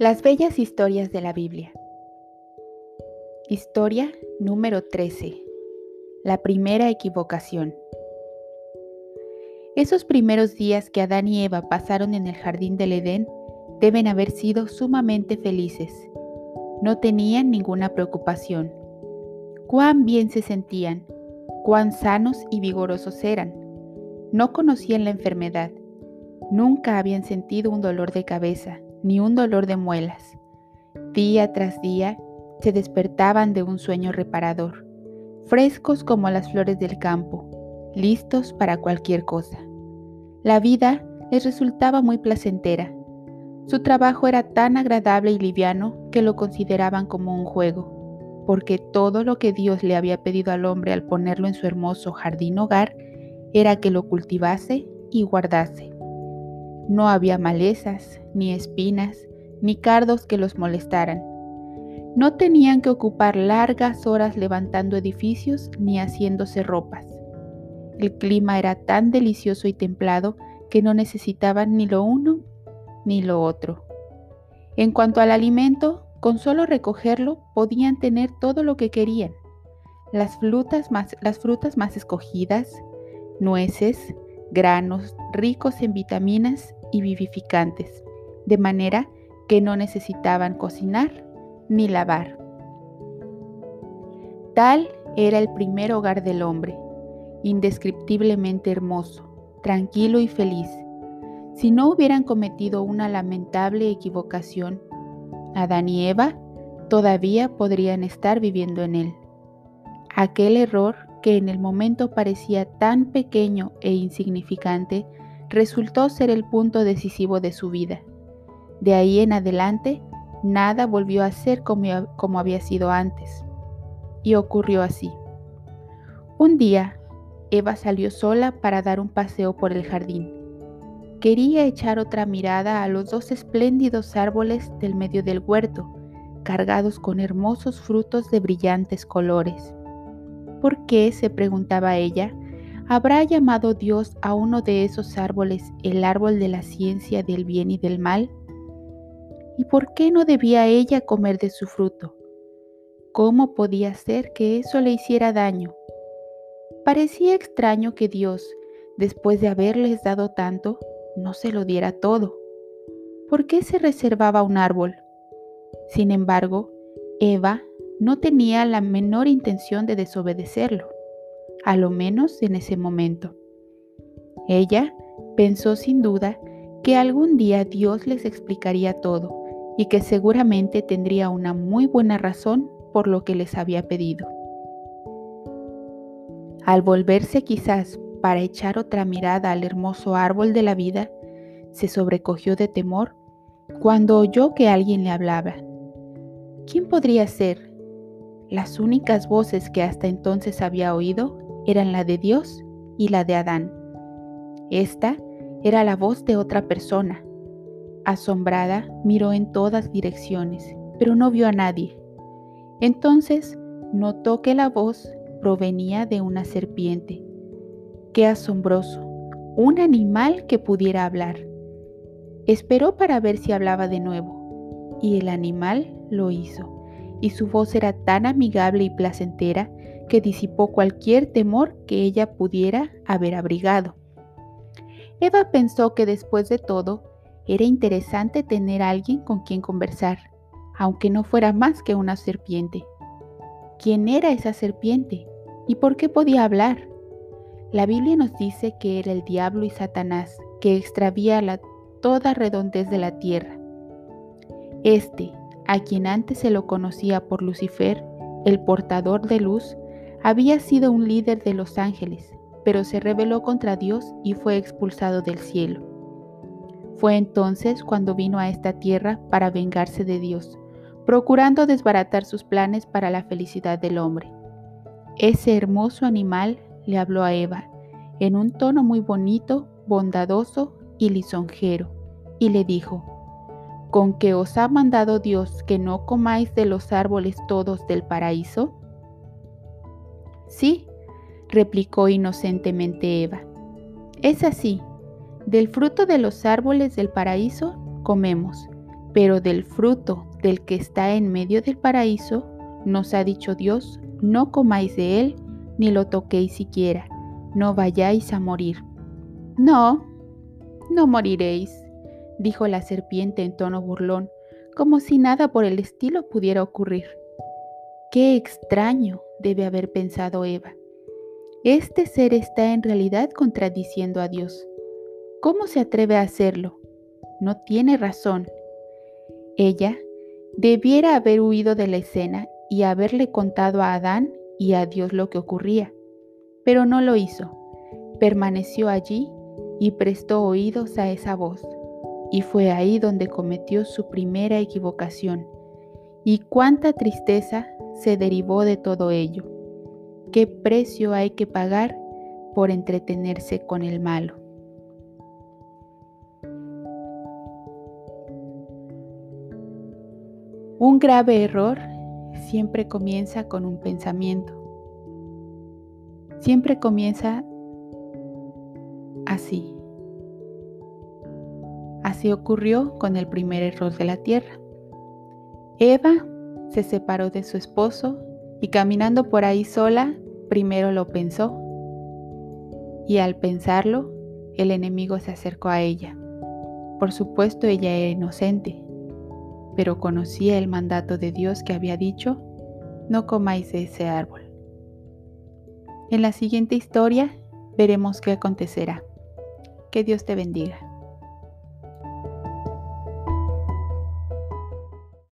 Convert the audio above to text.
Las bellas historias de la Biblia. Historia número 13. La primera equivocación. Esos primeros días que Adán y Eva pasaron en el jardín del Edén deben haber sido sumamente felices. No tenían ninguna preocupación. Cuán bien se sentían, cuán sanos y vigorosos eran. No conocían la enfermedad. Nunca habían sentido un dolor de cabeza ni un dolor de muelas. Día tras día se despertaban de un sueño reparador, frescos como las flores del campo, listos para cualquier cosa. La vida les resultaba muy placentera. Su trabajo era tan agradable y liviano que lo consideraban como un juego, porque todo lo que Dios le había pedido al hombre al ponerlo en su hermoso jardín hogar era que lo cultivase y guardase. No había malezas, ni espinas, ni cardos que los molestaran. No tenían que ocupar largas horas levantando edificios ni haciéndose ropas. El clima era tan delicioso y templado que no necesitaban ni lo uno ni lo otro. En cuanto al alimento, con solo recogerlo podían tener todo lo que querían. Las frutas más, las frutas más escogidas, nueces, granos ricos en vitaminas y vivificantes, de manera que no necesitaban cocinar ni lavar. Tal era el primer hogar del hombre, indescriptiblemente hermoso, tranquilo y feliz. Si no hubieran cometido una lamentable equivocación, Adán y Eva todavía podrían estar viviendo en él. Aquel error que en el momento parecía tan pequeño e insignificante resultó ser el punto decisivo de su vida. De ahí en adelante, nada volvió a ser como, había sido antes. Y ocurrió así. Un día, Eva salió sola para dar un paseo por el jardín. Quería echar otra mirada a los dos espléndidos árboles del medio del huerto, cargados con hermosos frutos de brillantes colores. ¿Por qué? se preguntaba ella, ¿Habrá llamado Dios a uno de esos árboles el árbol de la ciencia del bien y del mal? ¿Y por qué no debía ella comer de su fruto? ¿Cómo podía ser que eso le hiciera daño? Parecía extraño que Dios, después de haberles dado tanto, no se lo diera todo. ¿Por qué se reservaba un árbol? Sin embargo, Eva no tenía la menor intención de desobedecerlo a lo menos en ese momento. Ella pensó sin duda que algún día Dios les explicaría todo y que seguramente tendría una muy buena razón por lo que les había pedido. Al volverse quizás para echar otra mirada al hermoso árbol de la vida, se sobrecogió de temor cuando oyó que alguien le hablaba. ¿Quién podría ser? Las únicas voces que hasta entonces había oído eran la de Dios y la de Adán. Esta era la voz de otra persona. Asombrada, miró en todas direcciones, pero no vio a nadie. Entonces notó que la voz provenía de una serpiente. ¡Qué asombroso! Un animal que pudiera hablar. Esperó para ver si hablaba de nuevo, y el animal lo hizo, y su voz era tan amigable y placentera que disipó cualquier temor que ella pudiera haber abrigado. Eva pensó que después de todo era interesante tener alguien con quien conversar, aunque no fuera más que una serpiente. ¿Quién era esa serpiente? ¿Y por qué podía hablar? La Biblia nos dice que era el diablo y Satanás, que extravía la, toda redondez de la tierra. Este, a quien antes se lo conocía por Lucifer, el portador de luz, había sido un líder de los ángeles, pero se rebeló contra Dios y fue expulsado del cielo. Fue entonces cuando vino a esta tierra para vengarse de Dios, procurando desbaratar sus planes para la felicidad del hombre. Ese hermoso animal le habló a Eva en un tono muy bonito, bondadoso y lisonjero, y le dijo, ¿con qué os ha mandado Dios que no comáis de los árboles todos del paraíso? Sí, replicó inocentemente Eva. Es así. Del fruto de los árboles del paraíso comemos, pero del fruto del que está en medio del paraíso, nos ha dicho Dios, no comáis de él, ni lo toquéis siquiera, no vayáis a morir. No, no moriréis, dijo la serpiente en tono burlón, como si nada por el estilo pudiera ocurrir. Qué extraño, debe haber pensado Eva. Este ser está en realidad contradiciendo a Dios. ¿Cómo se atreve a hacerlo? No tiene razón. Ella debiera haber huido de la escena y haberle contado a Adán y a Dios lo que ocurría, pero no lo hizo. Permaneció allí y prestó oídos a esa voz. Y fue ahí donde cometió su primera equivocación. Y cuánta tristeza se derivó de todo ello. ¿Qué precio hay que pagar por entretenerse con el malo? Un grave error siempre comienza con un pensamiento. Siempre comienza así. Así ocurrió con el primer error de la tierra. Eva se separó de su esposo y caminando por ahí sola, primero lo pensó. Y al pensarlo, el enemigo se acercó a ella. Por supuesto, ella era inocente, pero conocía el mandato de Dios que había dicho, no comáis de ese árbol. En la siguiente historia veremos qué acontecerá. Que Dios te bendiga.